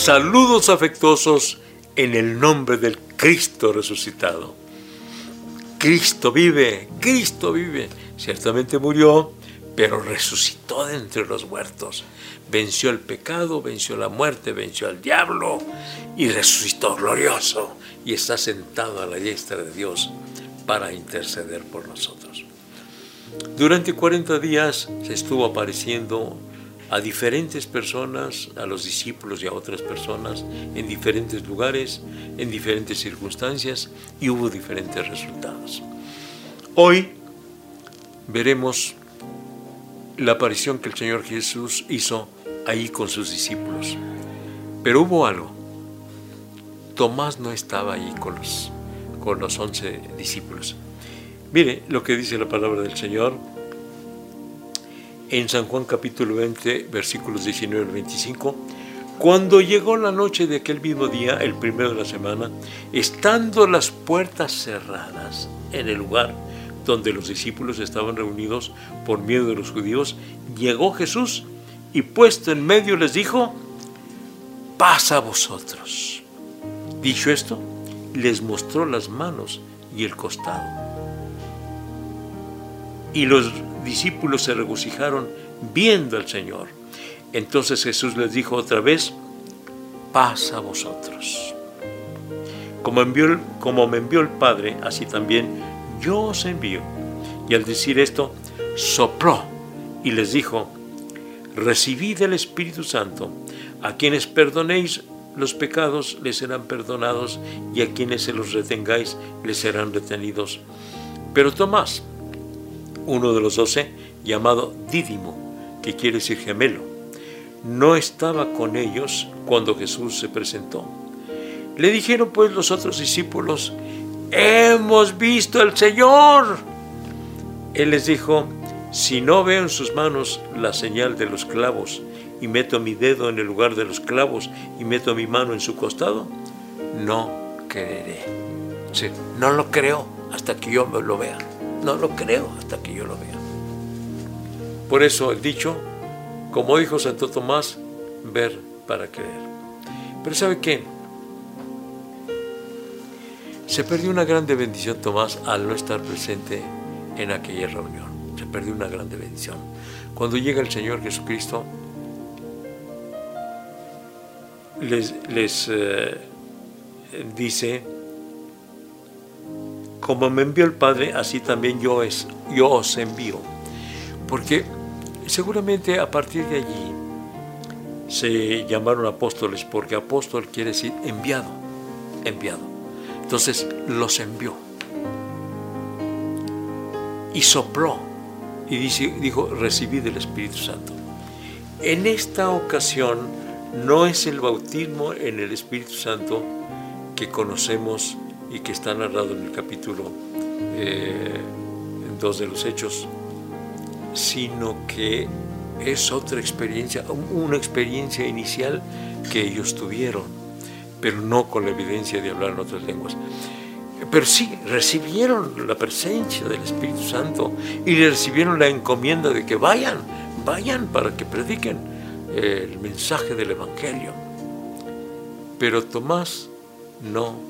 Saludos afectuosos en el nombre del Cristo resucitado. Cristo vive, Cristo vive. Ciertamente murió, pero resucitó de entre los muertos. Venció el pecado, venció la muerte, venció al diablo y resucitó glorioso y está sentado a la diestra de Dios para interceder por nosotros. Durante 40 días se estuvo apareciendo a diferentes personas, a los discípulos y a otras personas, en diferentes lugares, en diferentes circunstancias, y hubo diferentes resultados. Hoy veremos la aparición que el Señor Jesús hizo ahí con sus discípulos. Pero hubo algo. Tomás no estaba ahí con los, con los once discípulos. Mire lo que dice la palabra del Señor en San Juan capítulo 20, versículos 19 al 25. Cuando llegó la noche de aquel mismo día, el primero de la semana, estando las puertas cerradas en el lugar donde los discípulos estaban reunidos por miedo de los judíos, llegó Jesús y puesto en medio les dijo, pasa a vosotros. Dicho esto, les mostró las manos y el costado. Y los discípulos se regocijaron viendo al Señor. Entonces Jesús les dijo otra vez, paz a vosotros. Como, envió, como me envió el Padre, así también yo os envío. Y al decir esto, sopló y les dijo, recibid el Espíritu Santo. A quienes perdonéis los pecados les serán perdonados y a quienes se los retengáis les serán retenidos. Pero Tomás, uno de los doce, llamado Dídimo, que quiere decir gemelo, no estaba con ellos cuando Jesús se presentó. Le dijeron pues los otros discípulos, hemos visto al Señor. Él les dijo, si no veo en sus manos la señal de los clavos y meto mi dedo en el lugar de los clavos y meto mi mano en su costado, no creeré. no lo creo hasta que yo lo vea. No lo creo hasta que yo lo vea. Por eso el dicho, como dijo Santo Tomás, ver para creer. Pero ¿sabe qué? Se perdió una grande bendición Tomás al no estar presente en aquella reunión. Se perdió una grande bendición. Cuando llega el Señor Jesucristo, les, eh, dice, como me envió el Padre, así también yo, os envío. Porque seguramente a partir de allí se llamaron apóstoles, porque apóstol quiere decir enviado, enviado. Entonces los envió. Y sopló. Y dijo, recibid el Espíritu Santo. En esta ocasión no es el bautismo en el Espíritu Santo que conocemos y que está narrado en el capítulo 2 eh, de los Hechos, sino que es otra experiencia, una experiencia inicial que ellos tuvieron, pero no con la evidencia de hablar en otras lenguas. Pero sí, recibieron la presencia del Espíritu Santo y recibieron la encomienda de que vayan, vayan para que prediquen el mensaje del Evangelio. Pero Tomás no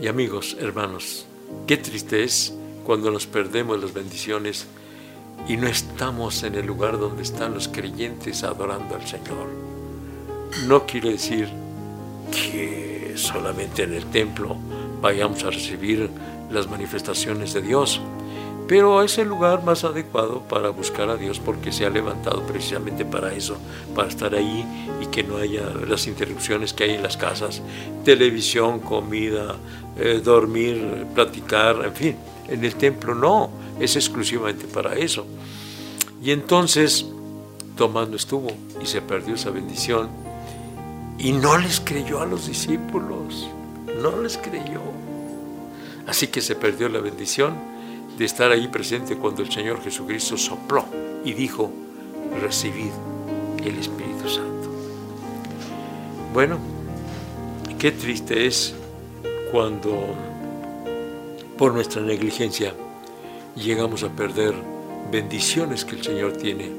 Y amigos, hermanos, qué triste es cuando nos perdemos las bendiciones y no estamos en el lugar donde están los creyentes adorando al Señor. No quiere decir que solamente en el templo vayamos a recibir las manifestaciones de Dios, pero es el lugar más adecuado para buscar a Dios porque se ha levantado precisamente para eso, para estar ahí y que no haya las interrupciones que hay en las casas, televisión, comida, eh, dormir, platicar, en fin. En el templo no, es exclusivamente para eso. Y entonces Tomás no estuvo y se perdió esa bendición y no les creyó a los discípulos, no les creyó. Así que se perdió la bendición de estar ahí presente cuando el Señor Jesucristo sopló y dijo, recibid el Espíritu Santo. Bueno, qué triste es cuando por nuestra negligencia llegamos a perder bendiciones que el Señor tiene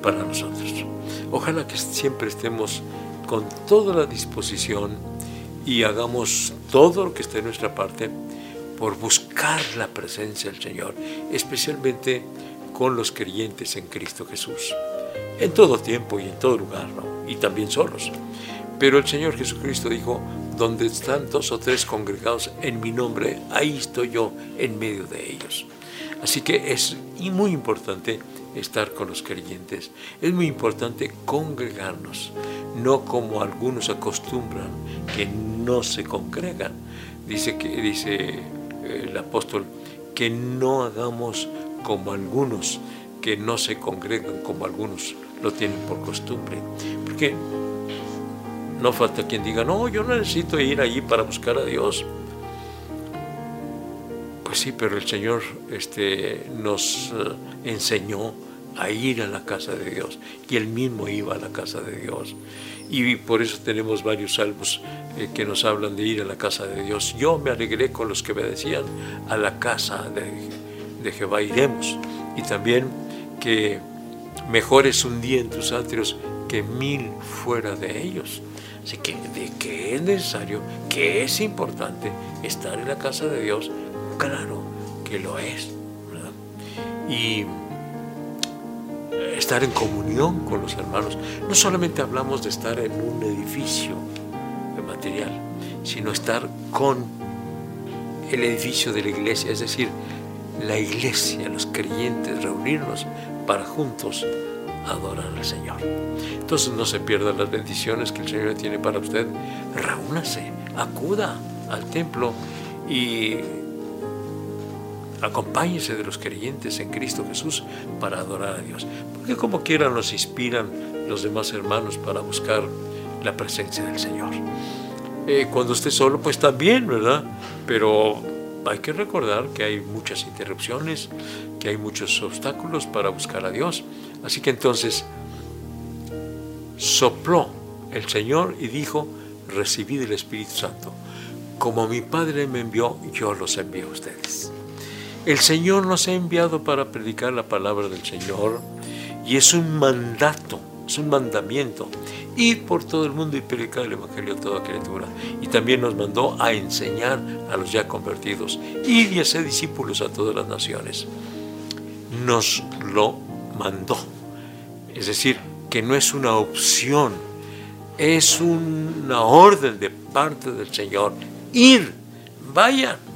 para nosotros. Ojalá que siempre estemos con toda la disposición y hagamos todo lo que esté en nuestra parte por buscar la presencia del Señor, especialmente con los creyentes en Cristo Jesús, en todo tiempo y en todo lugar, y también solos. Pero el Señor Jesucristo dijo, donde están dos o tres congregados en mi nombre, ahí estoy yo en medio de ellos. Así que es muy importante estar con los creyentes, es muy importante congregarnos, no como algunos acostumbran, que no se congregan. Dice, que, dice el apóstol que no hagamos como algunos, que no se congregan como algunos lo tienen por costumbre. Porque no falta quien diga, no, yo no necesito ir allí para buscar a Dios. Pues sí, pero el Señor este, nos eh, enseñó a ir a la casa de Dios y Él mismo iba a la casa de Dios. Y por eso tenemos varios salmos eh, que nos hablan de ir a la casa de Dios. Yo me alegré con los que me decían, a la casa de, de Jehová iremos. Y también que mejor es un día en tus atrios que mil fuera de ellos. Así que de que es necesario, que es importante estar en la casa de Dios, claro que lo es. Y estar en comunión con los hermanos. No solamente hablamos de estar en un edificio material, sino estar con el edificio de la iglesia, es decir, la iglesia, los creyentes, reunirnos para juntos adorar al Señor. Entonces no se pierdan las bendiciones que el Señor tiene para usted. Reúnase, acuda al templo y acompáñese de los creyentes en Cristo Jesús para adorar a Dios. Porque como quiera nos inspiran los demás hermanos para buscar la presencia del Señor. Eh, cuando esté solo, pues también, ¿verdad? Pero hay que recordar que hay muchas interrupciones, que hay muchos obstáculos para buscar a Dios. Así que entonces sopló el Señor y dijo, recibid el Espíritu Santo. Como mi Padre me envió, yo los envío a ustedes. El Señor nos ha enviado para predicar la palabra del Señor y es un mandato, es un mandamiento. Ir por todo el mundo y predicar el Evangelio a toda criatura. Y también nos mandó a enseñar a los ya convertidos. Ir y hacer discípulos a todas las naciones. Nos lo mandó. Es decir, que no es una opción, es una orden de parte del Señor. Ir, vayan.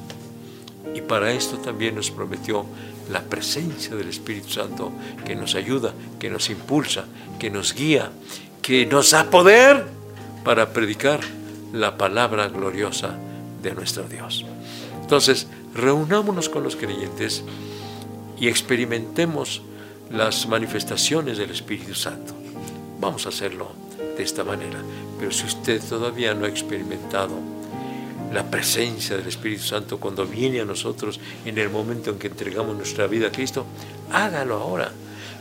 Y para esto también nos prometió la presencia del Espíritu Santo que nos ayuda, que nos impulsa, que nos guía, que nos da poder para predicar la palabra gloriosa de nuestro Dios. Entonces, reunámonos con los creyentes y experimentemos las manifestaciones del Espíritu Santo. Vamos a hacerlo de esta manera. Pero si usted todavía no ha experimentado la presencia del Espíritu Santo cuando viene a nosotros en el momento en que entregamos nuestra vida a Cristo, hágalo ahora.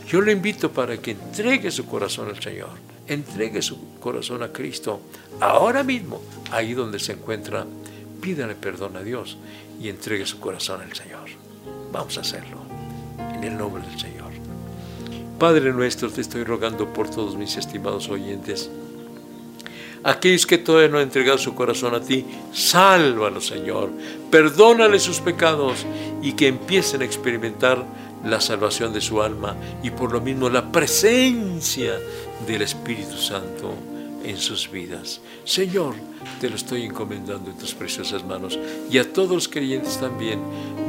Yo le invito para que entregue su corazón al Señor, entregue su corazón a Cristo ahora mismo, ahí donde se encuentra, pídale perdón a Dios y entregue su corazón al Señor. Vamos a hacerlo en el nombre del Señor. Padre nuestro, te estoy rogando por todos mis estimados oyentes. Aquellos que todavía no han entregado su corazón a ti, sálvalos, Señor. Perdónale sus pecados y que empiecen a experimentar la salvación de su alma y por lo mismo la presencia del Espíritu Santo en sus vidas. Señor, te lo estoy encomendando en tus preciosas manos y a todos los creyentes también.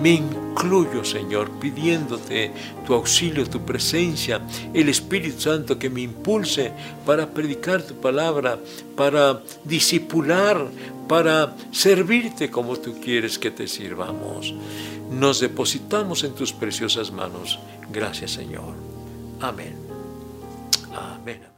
Me incluyo, Señor, pidiéndote tu auxilio, tu presencia, el Espíritu Santo que me impulse para predicar tu palabra, para disipular, para servirte como tú quieres que te sirvamos. Nos depositamos en tus preciosas manos. Gracias, Señor. Amén. Amén.